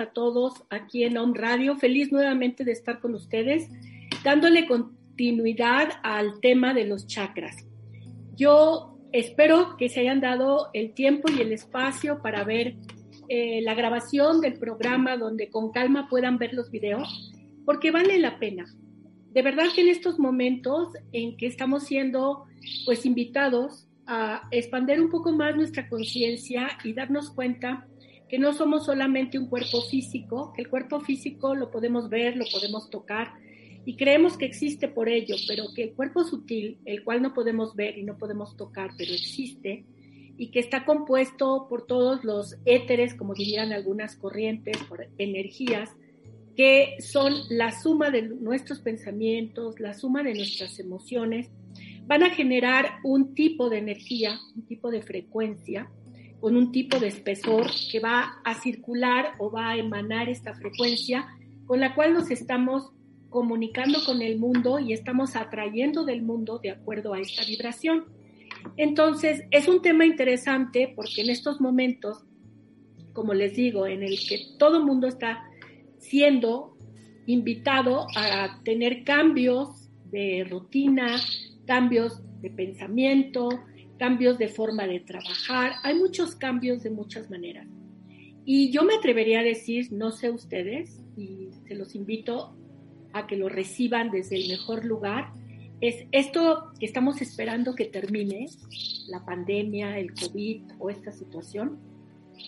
A todos aquí en Home Radio. Feliz nuevamente de estar con ustedes, dándole continuidad al tema de los chakras. Yo espero que se hayan dado el tiempo y el espacio para ver eh, la grabación del programa donde con calma puedan ver los videos, porque vale la pena. De verdad que en estos momentos en que estamos siendo pues invitados a expandir un poco más nuestra conciencia y darnos cuenta que no somos solamente un cuerpo físico, que el cuerpo físico lo podemos ver, lo podemos tocar y creemos que existe por ello, pero que el cuerpo sutil, el cual no podemos ver y no podemos tocar, pero existe, y que está compuesto por todos los éteres, como dirían algunas corrientes, por energías, que son la suma de nuestros pensamientos, la suma de nuestras emociones, van a generar un tipo de energía, un tipo de frecuencia, con un tipo de espesor que va a circular o va a emanar esta frecuencia con la cual nos estamos comunicando con el mundo y estamos atrayendo del mundo de acuerdo a esta vibración. Entonces, es un tema interesante porque en estos momentos, como les digo, en el que todo el mundo está siendo invitado a tener cambios de rutina, cambios de pensamiento, cambios de forma de trabajar, hay muchos cambios de muchas maneras. Y yo me atrevería a decir, no sé ustedes, y se los invito a que lo reciban desde el mejor lugar, es esto que estamos esperando que termine, la pandemia, el COVID o esta situación,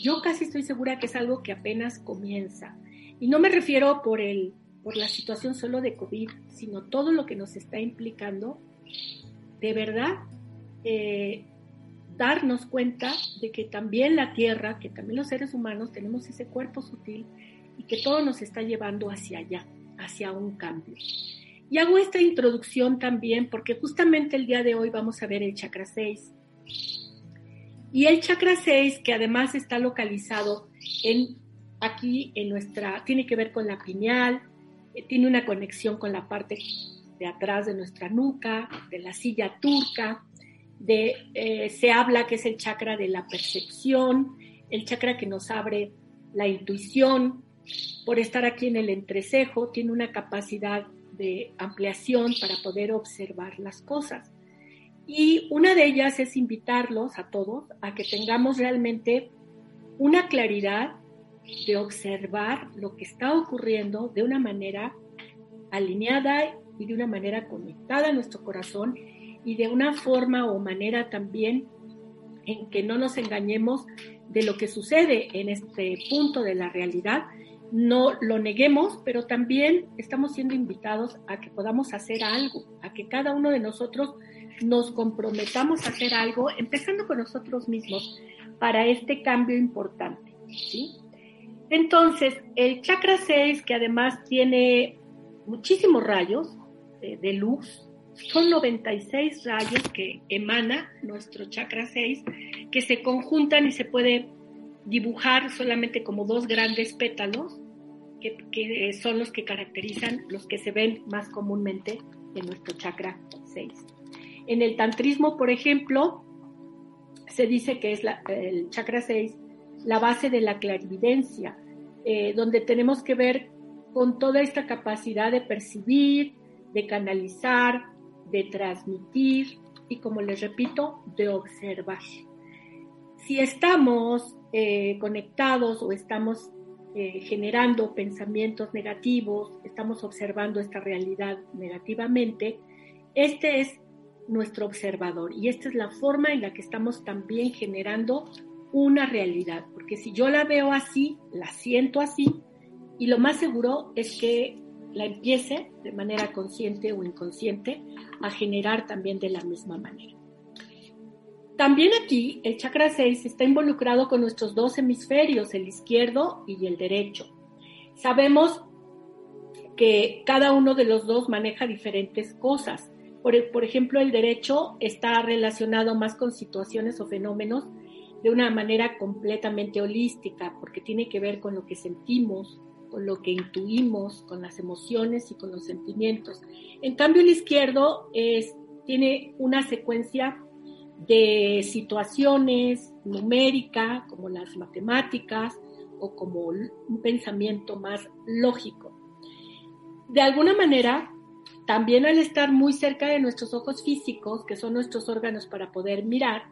yo casi estoy segura que es algo que apenas comienza. Y no me refiero por, el, por la situación solo de COVID, sino todo lo que nos está implicando. De verdad, eh, darnos cuenta de que también la Tierra, que también los seres humanos tenemos ese cuerpo sutil y que todo nos está llevando hacia allá, hacia un cambio. Y hago esta introducción también porque justamente el día de hoy vamos a ver el chakra 6. Y el chakra 6, que además está localizado en aquí en nuestra, tiene que ver con la pineal, eh, tiene una conexión con la parte de atrás de nuestra nuca, de la silla turca, eh, se habla que es el chakra de la percepción, el chakra que nos abre la intuición, por estar aquí en el entrecejo, tiene una capacidad de ampliación para poder observar las cosas. Y una de ellas es invitarlos a todos a que tengamos realmente una claridad de observar lo que está ocurriendo de una manera alineada y de una manera conectada a nuestro corazón y de una forma o manera también en que no nos engañemos de lo que sucede en este punto de la realidad, no lo neguemos, pero también estamos siendo invitados a que podamos hacer algo, a que cada uno de nosotros nos comprometamos a hacer algo, empezando con nosotros mismos, para este cambio importante. ¿sí? Entonces, el chakra 6, que además tiene muchísimos rayos de, luz, son 96 rayos que emana nuestro chakra 6, que se conjuntan y se puede dibujar solamente como dos grandes pétalos, que, son los que caracterizan, los que se ven más comúnmente en nuestro chakra 6. En el tantrismo, por ejemplo, se dice que es el chakra 6 la base de la clarividencia, eh, donde tenemos que ver con toda esta capacidad de percibir, de canalizar, de transmitir y, como les repito, de observar. Si estamos eh, conectados o estamos eh, generando pensamientos negativos, estamos observando esta realidad negativamente, este es nuestro observador y esta es la forma en la que estamos también generando una realidad, porque si yo la veo así, la siento así, y lo más seguro es que la empiece de manera consciente o inconsciente a generar también de la misma manera. También aquí el chakra 6 está involucrado con nuestros dos hemisferios, el izquierdo y el derecho. Sabemos que cada uno de los dos maneja diferentes cosas. Por, por ejemplo, el derecho está relacionado más con situaciones o fenómenos de una manera completamente holística, porque tiene que ver con lo que sentimos, con lo que intuimos, con las emociones y con los sentimientos. En cambio, el izquierdo es, tiene una secuencia de situaciones numérica, como las matemáticas, o como un pensamiento más lógico. De alguna manera, también al estar muy cerca de nuestros ojos físicos, que son nuestros órganos para poder mirar,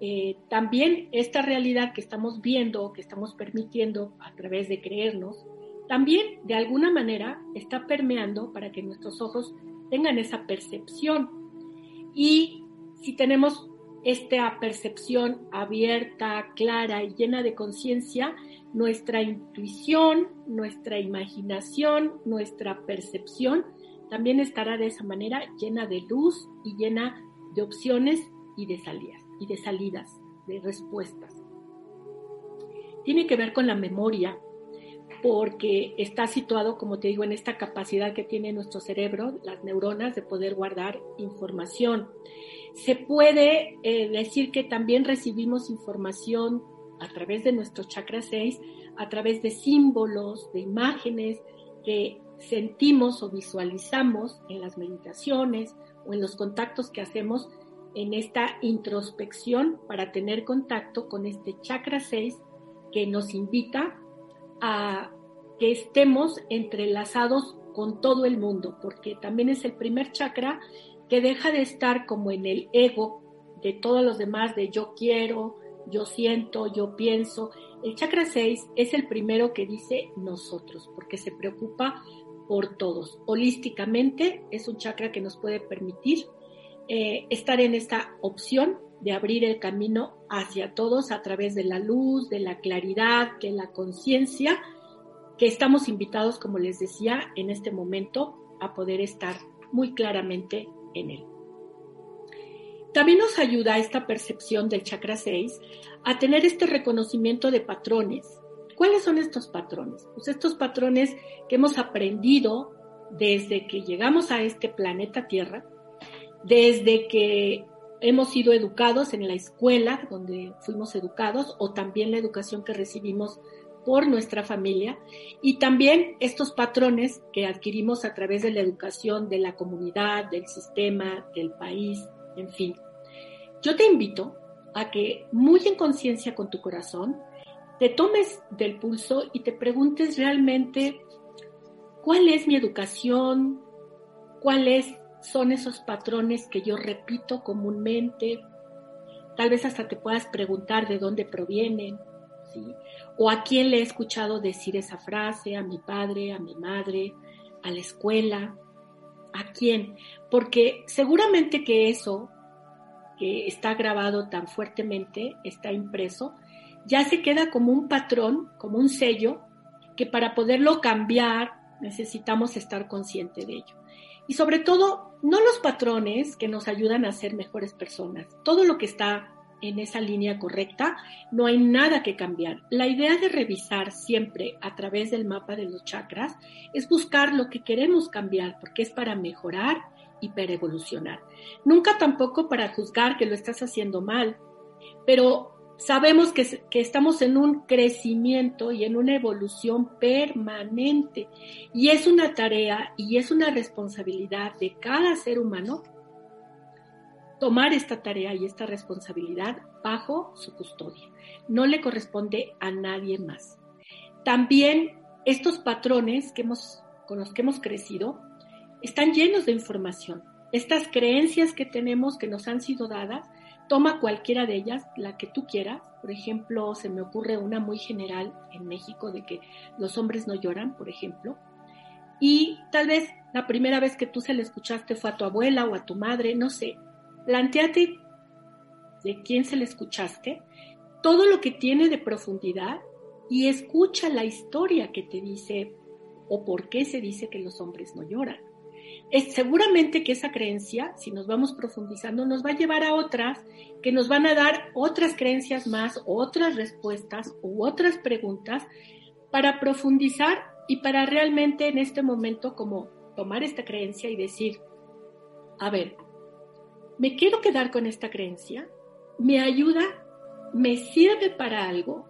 eh, también esta realidad que estamos viendo, que estamos permitiendo a través de creernos, también de alguna manera está permeando para que nuestros ojos tengan esa percepción. Y si tenemos esta percepción abierta, clara y llena de conciencia, nuestra intuición, nuestra imaginación, nuestra percepción también estará de esa manera llena de luz y llena de opciones y de salidas y de salidas, de respuestas. Tiene que ver con la memoria, porque está situado, como te digo, en esta capacidad que tiene nuestro cerebro, las neuronas, de poder guardar información. Se puede eh, decir que también recibimos información a través de nuestro chakra 6, a través de símbolos, de imágenes que sentimos o visualizamos en las meditaciones o en los contactos que hacemos en esta introspección para tener contacto con este chakra 6 que nos invita a que estemos entrelazados con todo el mundo, porque también es el primer chakra que deja de estar como en el ego de todos los demás, de yo quiero, yo siento, yo pienso. El chakra 6 es el primero que dice nosotros, porque se preocupa por todos. Holísticamente es un chakra que nos puede permitir eh, estar en esta opción de abrir el camino hacia todos a través de la luz, de la claridad, de la conciencia, que estamos invitados, como les decía, en este momento a poder estar muy claramente en él. También nos ayuda esta percepción del chakra 6 a tener este reconocimiento de patrones. ¿Cuáles son estos patrones? Pues estos patrones que hemos aprendido desde que llegamos a este planeta Tierra, desde que hemos sido educados en la escuela donde fuimos educados o también la educación que recibimos por nuestra familia y también estos patrones que adquirimos a través de la educación de la comunidad, del sistema, del país, en fin. Yo te invito a que muy en conciencia con tu corazón te tomes del pulso y te preguntes realmente cuál es mi educación, cuál es son esos patrones que yo repito comúnmente. Tal vez hasta te puedas preguntar de dónde provienen, ¿sí? O a quién le he escuchado decir esa frase, a mi padre, a mi madre, a la escuela, a quién. Porque seguramente que eso que está grabado tan fuertemente, está impreso, ya se queda como un patrón, como un sello, que para poderlo cambiar necesitamos estar consciente de ello. Y sobre todo, no los patrones que nos ayudan a ser mejores personas. Todo lo que está en esa línea correcta, no hay nada que cambiar. La idea de revisar siempre a través del mapa de los chakras es buscar lo que queremos cambiar, porque es para mejorar y para evolucionar. Nunca tampoco para juzgar que lo estás haciendo mal, pero sabemos que, estamos en un crecimiento y en una evolución permanente. Y es una tarea y es una responsabilidad de cada ser humano tomar esta tarea y esta responsabilidad bajo su custodia. No le corresponde a nadie más. También estos patrones que hemos, con los que hemos crecido están llenos de información. Estas creencias que tenemos que nos han sido dadas, toma cualquiera de ellas, la que tú quieras. Por ejemplo, se me ocurre una muy general en México de que los hombres no lloran, por ejemplo. Y tal vez la primera vez que tú se le escuchaste fue a tu abuela o a tu madre, no sé, planteate de quién se le escuchaste, todo lo que tiene de profundidad y escucha la historia que te dice o por qué se dice que los hombres no lloran. Es seguramente que esa creencia, si nos vamos profundizando, nos va a llevar a otras que nos van a dar otras creencias más, otras respuestas u otras preguntas para profundizar y para realmente en este momento como tomar esta creencia y decir, a ver, ¿Me quiero quedar con esta creencia? ¿Me ayuda? ¿Me sirve para algo?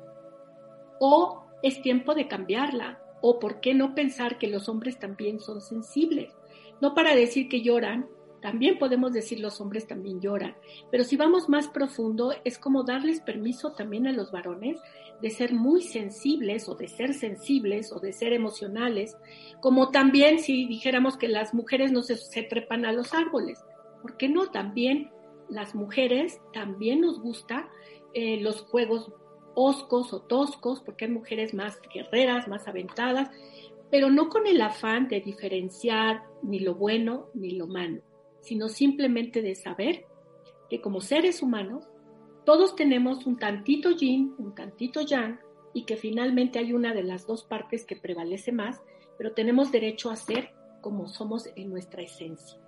¿O es tiempo de cambiarla? ¿O por qué no pensar que los hombres también son sensibles? No para decir que lloran, también podemos decir los hombres también lloran, pero si vamos más profundo es como darles permiso también a los varones de ser muy sensibles o de ser sensibles o de ser emocionales, como también si dijéramos que las mujeres no se, trepan a los árboles. ¿por qué no? También las mujeres, también nos gusta eh, los juegos oscos o toscos, porque hay mujeres más guerreras, más aventadas, pero no con el afán de diferenciar ni lo bueno ni lo malo, sino simplemente de saber que como seres humanos, todos tenemos un tantito yin, un tantito yang, y que finalmente hay una de las dos partes que prevalece más, pero tenemos derecho a ser como somos en nuestra esencia.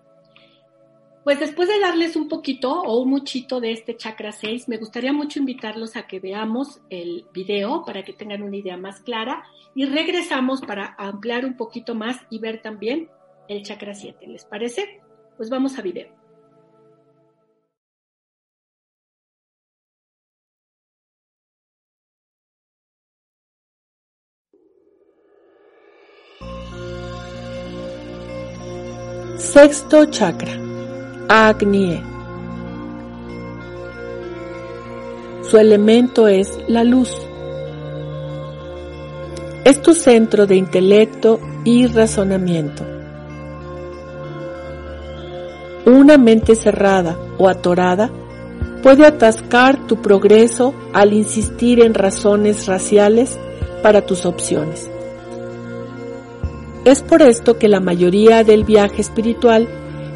Pues después de darles un poquito o un muchito de este chakra 6, me gustaría mucho invitarlos a que veamos el video para que tengan una idea más clara y regresamos para ampliar un poquito más y ver también el chakra 7. ¿Les parece? Pues vamos a video. Sexto chakra Agnie. Su elemento es la luz. Es tu centro de intelecto y razonamiento. Una mente cerrada o atorada puede atascar tu progreso al insistir en razones raciales para tus opciones. Es por esto que la mayoría del viaje espiritual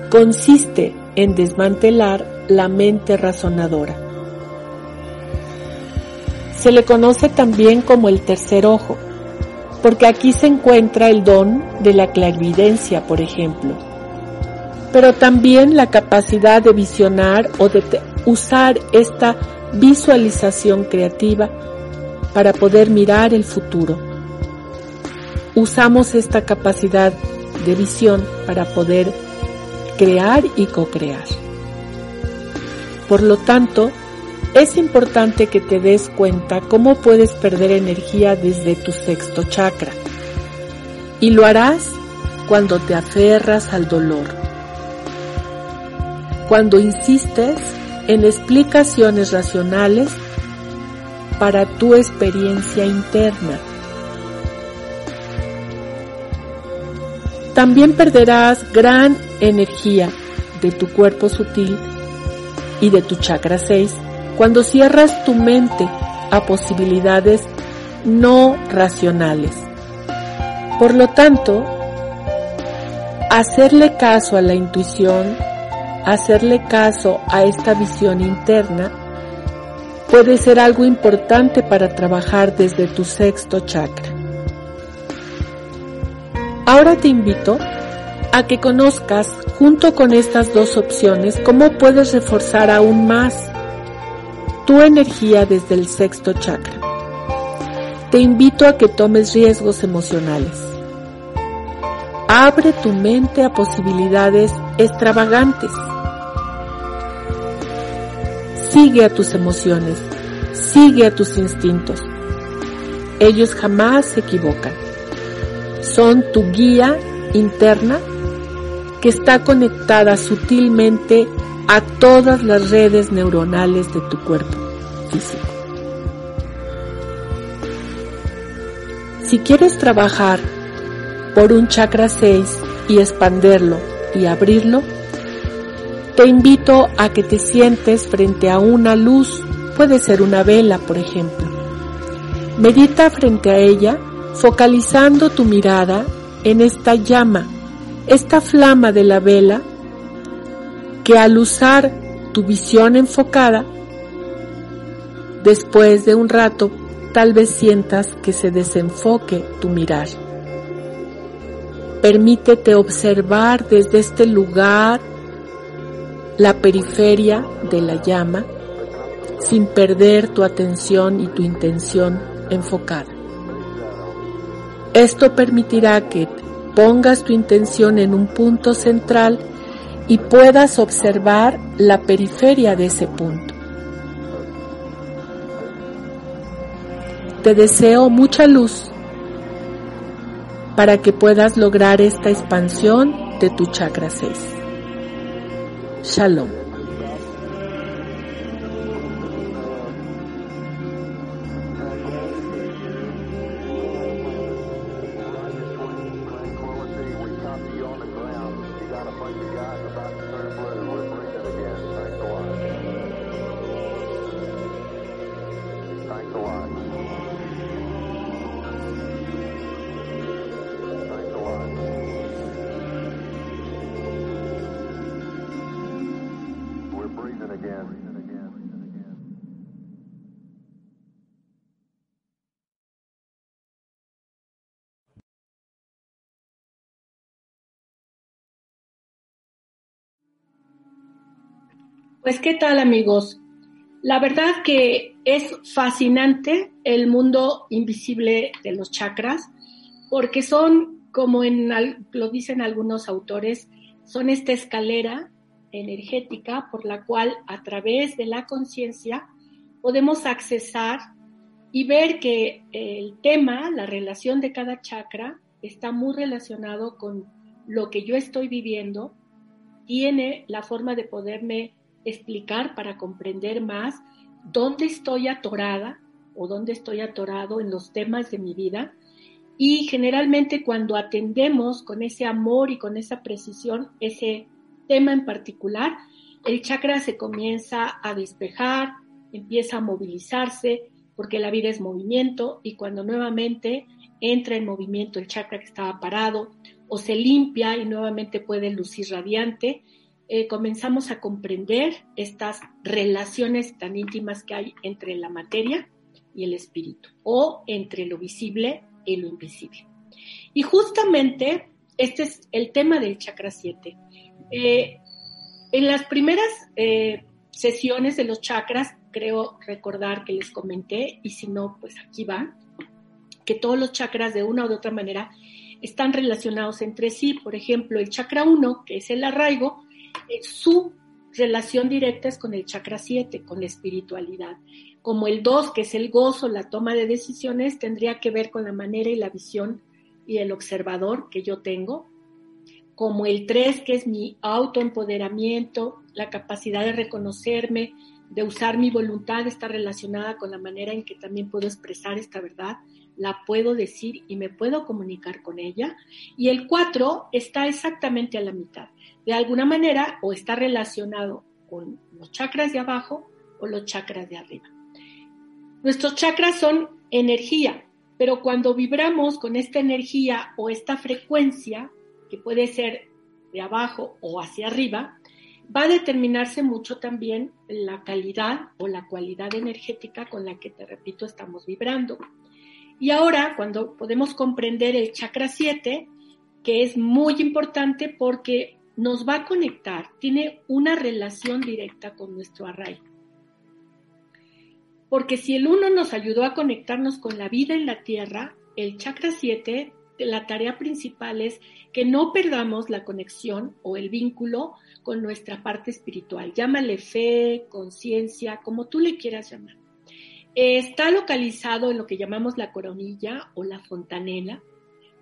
consiste en desmantelar la mente razonadora. Se le conoce también como el tercer ojo, porque aquí se encuentra el don de la clarividencia, por ejemplo, pero también la capacidad de visionar o de usar esta visualización creativa para poder mirar el futuro. Usamos esta capacidad de visión para poder crear y co-crear. Por lo tanto, es importante que te des cuenta cómo puedes perder energía desde tu sexto chakra. Y lo harás cuando te aferras al dolor. Cuando insistes en explicaciones racionales para tu experiencia interna. También perderás gran energía de tu cuerpo sutil y de tu chakra 6 cuando cierras tu mente a posibilidades no racionales. Por lo tanto, hacerle caso a la intuición, hacerle caso a esta visión interna, puede ser algo importante para trabajar desde tu sexto chakra. Ahora te invito a que conozcas junto con estas dos opciones cómo puedes reforzar aún más tu energía desde el sexto chakra. Te invito a que tomes riesgos emocionales. Abre tu mente a posibilidades extravagantes. Sigue a tus emociones, sigue a tus instintos. Ellos jamás se equivocan. Son tu guía interna que está conectada sutilmente a todas las redes neuronales de tu cuerpo físico. Si quieres trabajar por un chakra 6 y expanderlo y abrirlo, te invito a que te sientes frente a una luz, puede ser una vela, por ejemplo. Medita frente a ella, focalizando tu mirada en esta llama, esta flama de la vela, que al usar tu visión enfocada, después de un rato tal vez sientas que se desenfoque tu mirar. Permítete observar desde este lugar la periferia de la llama sin perder tu atención y tu intención enfocada. Esto permitirá que pongas tu intención en un punto central y puedas observar la periferia de ese punto. Te deseo mucha luz para que puedas lograr esta expansión de tu chakra 6. Shalom. Pues qué tal amigos. La verdad que es fascinante el mundo invisible de los chakras porque son, como lo dicen algunos autores, son esta escalera energética por la cual a través de la conciencia podemos accesar y ver que el tema, la relación de cada chakra, está muy relacionado con lo que yo estoy viviendo, tiene la forma de poderme explicar para comprender más dónde estoy atorada o dónde estoy atorado en los temas de mi vida. Y generalmente cuando atendemos con ese amor y con esa precisión ese tema en particular, el chakra se comienza a despejar, empieza a movilizarse, porque la vida es movimiento y cuando nuevamente entra en movimiento el chakra que estaba parado o se limpia y nuevamente puede lucir radiante, eh, comenzamos a comprender estas relaciones tan íntimas que hay entre la materia y el espíritu, o entre lo visible y lo invisible. Y justamente este es el tema del chakra 7. Eh, en las primeras eh, sesiones de los chakras, creo recordar que les comenté, y si no, pues aquí va, que todos los chakras de una u otra manera están relacionados entre sí. Por ejemplo, el chakra 1, que es el arraigo, su relación directa es con el chakra 7, con la espiritualidad. Como el 2, que es el gozo, la toma de decisiones, tendría que ver con la manera y la visión y el observador que yo tengo. Como el 3, que es mi autoempoderamiento, la capacidad de reconocerme, de usar mi voluntad, está relacionada con la manera en que también puedo expresar esta verdad, la puedo decir y me puedo comunicar con ella. Y el 4 está exactamente a la mitad de alguna manera o está relacionado con los chakras de abajo o los chakras de arriba. Nuestros chakras son energía, pero cuando vibramos con esta energía o esta frecuencia, que puede ser de abajo o hacia arriba, va a determinarse mucho también la calidad o la cualidad energética con la que, te repito, estamos vibrando. Y ahora, cuando podemos comprender el chakra 7, que es muy importante porque nos va a conectar, tiene una relación directa con nuestro arraigo. Porque si el 1 nos ayudó a conectarnos con la vida en la tierra, el chakra 7, la tarea principal es que no perdamos la conexión o el vínculo con nuestra parte espiritual. Llámale fe, conciencia, como tú le quieras llamar. Está localizado en lo que llamamos la coronilla o la fontanela.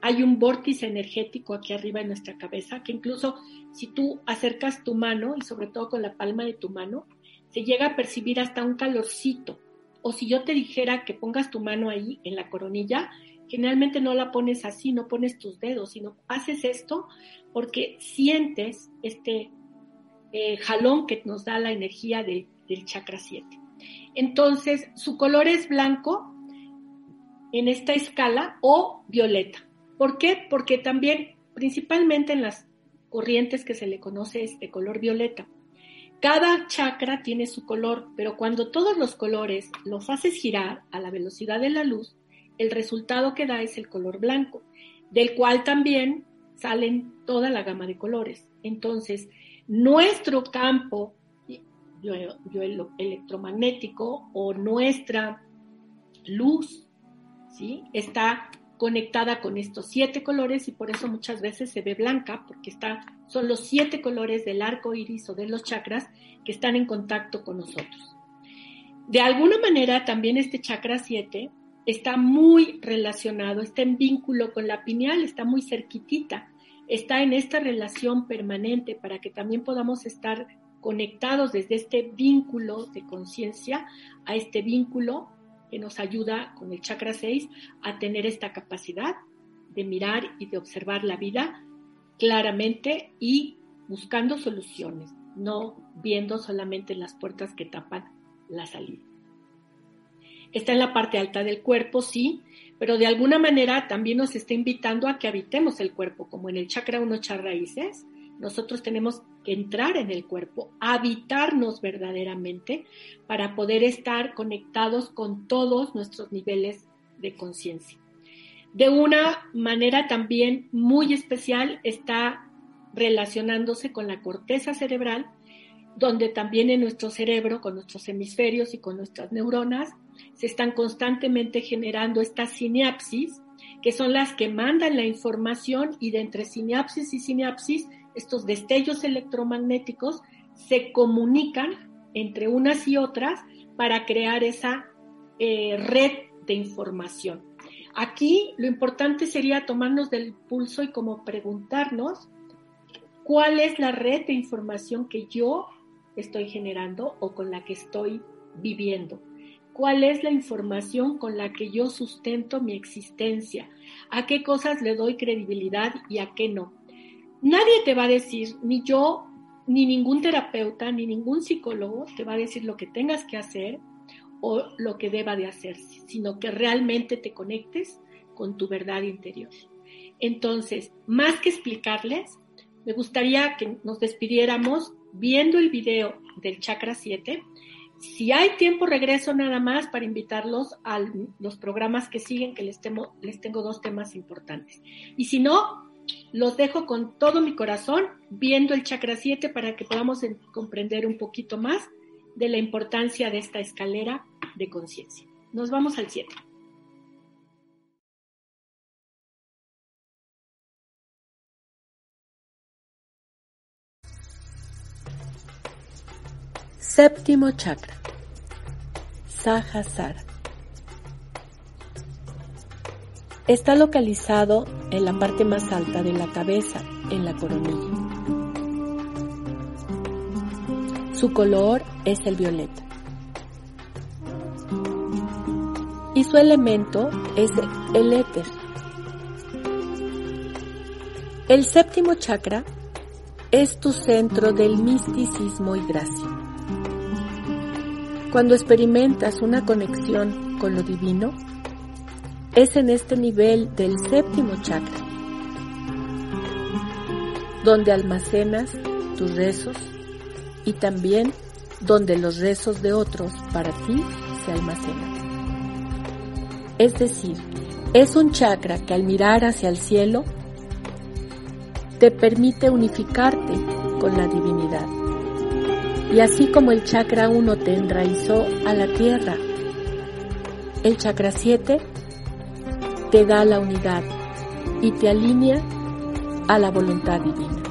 Hay un vórtice energético aquí arriba en nuestra cabeza que incluso si tú acercas tu mano y sobre todo con la palma de tu mano, se llega a percibir hasta un calorcito. O si yo te dijera que pongas tu mano ahí en la coronilla, generalmente no la pones así, no pones tus dedos, sino haces esto porque sientes este eh, jalón que nos da la energía del chakra 7. Entonces, su color es blanco en esta escala o violeta. ¿Por qué? Porque también, principalmente en las corrientes que se le conoce es de color violeta. Cada chakra tiene su color, pero cuando todos los colores los haces girar a la velocidad de la luz, el resultado que da es el color blanco, del cual también salen toda la gama de colores. Entonces, nuestro campo electromagnético o nuestra luz, ¿sí? Está conectada con estos siete colores y por eso muchas veces se ve blanca, porque está, son los siete colores del arco iris o de los chakras que están en contacto con nosotros. De alguna manera, también este chakra 7 está muy relacionado, está en vínculo con la pineal, está muy cerquitita, está en esta relación permanente para que también podamos estar conectados desde este vínculo de conciencia a este vínculo que nos ayuda con el chakra 6 a tener esta capacidad de mirar y de observar la vida claramente y buscando soluciones, no viendo solamente las puertas que tapan la salida. Está en la parte alta del cuerpo, sí, pero de alguna manera también nos está invitando a que habitemos el cuerpo, como en el chakra 1 chakra raíces, nosotros tenemos entrar en el cuerpo, habitarnos verdaderamente para poder estar conectados con todos nuestros niveles de conciencia. De una manera también muy especial está relacionándose con la corteza cerebral, donde también en nuestro cerebro, con nuestros hemisferios y con nuestras neuronas, se están constantemente generando estas sinapsis, que son las que mandan la información y de entre sinapsis y sinapsis estos destellos electromagnéticos se comunican entre unas y otras para crear esa eh, red de información. Aquí lo importante sería tomarnos del pulso y como preguntarnos cuál es la red de información que yo estoy generando o con la que estoy viviendo. ¿Cuál es la información con la que yo sustento mi existencia? ¿A qué cosas le doy credibilidad y a qué no? Nadie te va a decir, ni yo, ni ningún terapeuta, ni ningún psicólogo te va a decir lo que tengas que hacer o lo que deba de hacerse, sino que realmente te conectes con tu verdad interior. Entonces, más que explicarles, me gustaría que nos despidiéramos viendo el video del chakra 7. Si hay tiempo, regreso nada más para invitarlos a los programas que siguen, que les tengo, les tengo dos temas importantes. Y si no, los dejo con todo mi corazón viendo el chakra 7 para que podamos comprender un poquito más de la importancia de esta escalera de conciencia. Nos vamos al 7. Séptimo chakra. Sahasrara. Está localizado en la parte más alta de la cabeza, en la coronilla. Su color es el violeta. Y su elemento es el éter. El séptimo chakra es tu centro del misticismo y gracia. Cuando experimentas una conexión con lo divino, es en este nivel del séptimo chakra, donde almacenas tus rezos y también donde los rezos de otros para ti se almacenan. Es decir, es un chakra que al mirar hacia el cielo te permite unificarte con la divinidad. Y así como el chakra 1 te enraizó a la tierra, el chakra 7 te da la unidad y te alinea a la voluntad divina.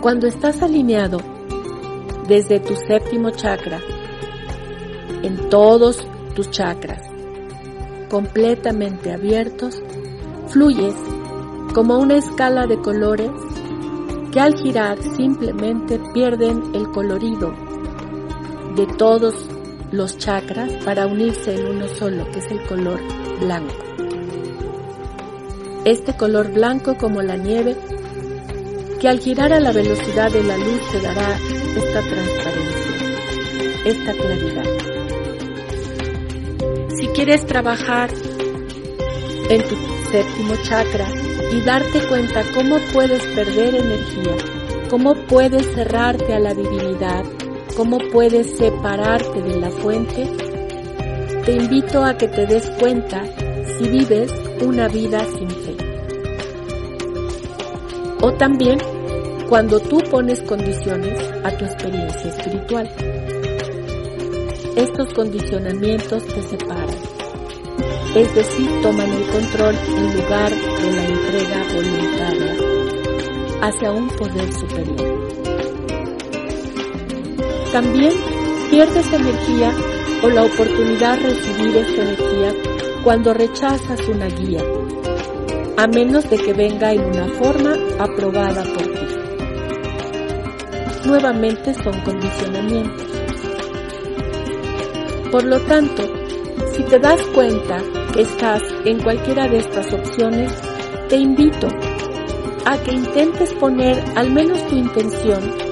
Cuando estás alineado desde tu séptimo chakra, en todos tus chakras, completamente abiertos, fluyes como una escala de colores que al girar simplemente pierden el colorido de todos los chakras para unirse en uno solo, que es el color blanco. Este color blanco como la nieve, que al girar a la velocidad de la luz te dará esta transparencia, esta claridad. Si quieres trabajar en tu séptimo chakra y darte cuenta cómo puedes perder energía, cómo puedes cerrarte a la divinidad, cómo puedes separarte de la fuente, te invito a que te des cuenta si vives una vida sin fe. O también cuando tú pones condiciones a tu experiencia espiritual. Estos condicionamientos te separan, es decir, toman el control en lugar de la entrega voluntaria hacia un poder superior. También pierdes energía o la oportunidad de recibir esta energía cuando rechazas una guía, a menos de que venga en una forma aprobada por ti. Nuevamente son condicionamientos. Por lo tanto, si te das cuenta que estás en cualquiera de estas opciones, te invito a que intentes poner al menos tu intención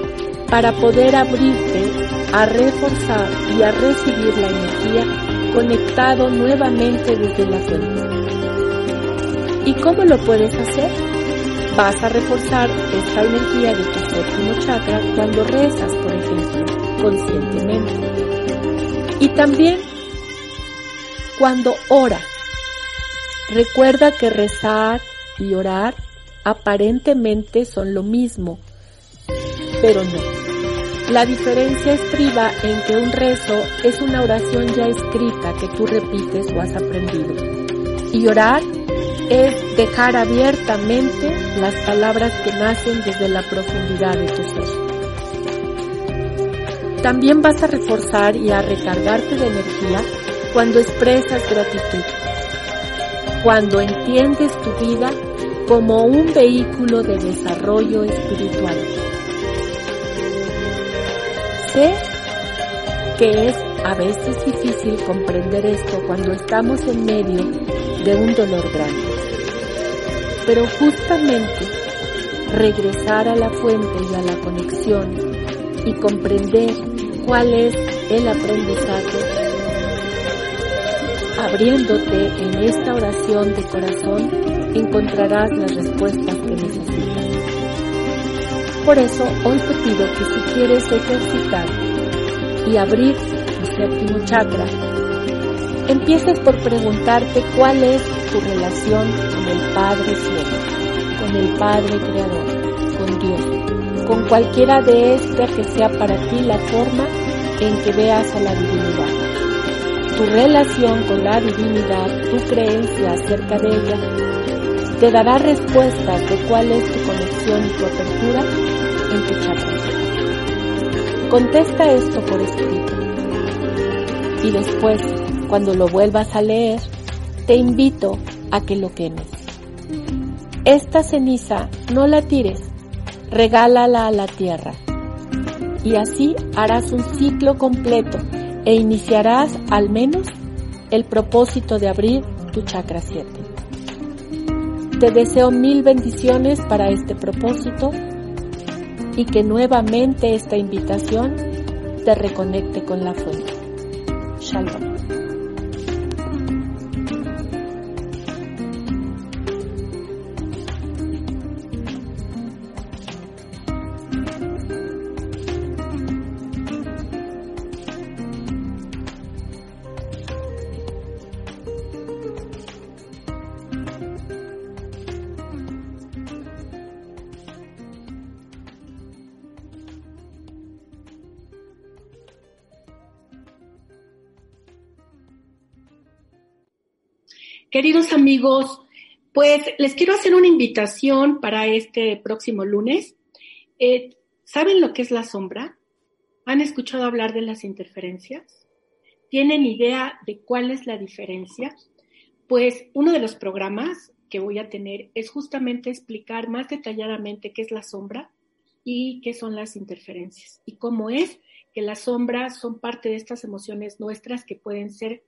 para poder abrirte a reforzar y a recibir la energía conectado nuevamente desde la fuente. ¿Y cómo lo puedes hacer? Vas a reforzar esta energía de tu séptimo chakra cuando rezas, por ejemplo, conscientemente. Y también cuando oras. Recuerda que rezar y orar aparentemente son lo mismo, pero no. La diferencia estriba en que un rezo es una oración ya escrita que tú repites o has aprendido. Y orar es dejar abiertamente las palabras que nacen desde la profundidad de tu ser. También vas a reforzar y a recargarte de energía cuando expresas gratitud, cuando entiendes tu vida como un vehículo de desarrollo espiritual Sé que es a veces difícil comprender esto cuando estamos en medio de un dolor grande. Pero justamente regresar a la fuente y a la conexión y comprender cuál es el aprendizaje, abriéndote en esta oración de corazón, encontrarás las respuestas que necesitas. Por eso hoy te pido que si quieres ejercitar y abrir tu séptimo chakra, empieces por preguntarte cuál es tu relación con el Padre Cielo, con el Padre Creador, con Dios, con cualquiera de estas que sea para ti la forma en que veas a la divinidad. Tu relación con la divinidad, tu creencia acerca de ella, te dará respuestas de cuál es tu conexión y tu apertura en tu. Contesta esto por escrito. Y después, cuando lo vuelvas a leer, te invito a que lo quemes. Esta ceniza no la tires, regálala a la tierra. Y así harás un ciclo completo e iniciarás al menos el propósito de abrir tu chakra 7. Te deseo mil bendiciones para este propósito y que nuevamente esta invitación te reconecte con la fuente. Shalom. Queridos amigos, pues les quiero hacer una invitación para este próximo lunes. Eh, ¿Saben lo que es la sombra? ¿Han escuchado hablar de las interferencias? ¿Tienen idea de cuál es la diferencia? Pues uno de los programas que voy a tener es justamente explicar más detalladamente qué es la sombra y qué son las interferencias y cómo es que las sombras son parte de estas emociones nuestras que pueden ser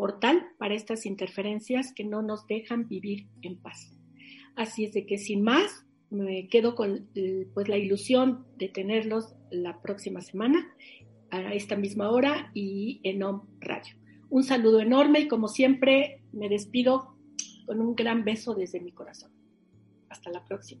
portal para estas interferencias que no nos dejan vivir en paz. Así es de que sin más, me quedo con pues, la ilusión de tenerlos la próxima semana a esta misma hora y en OM Radio. Un saludo enorme y como siempre me despido con un gran beso desde mi corazón. Hasta la próxima.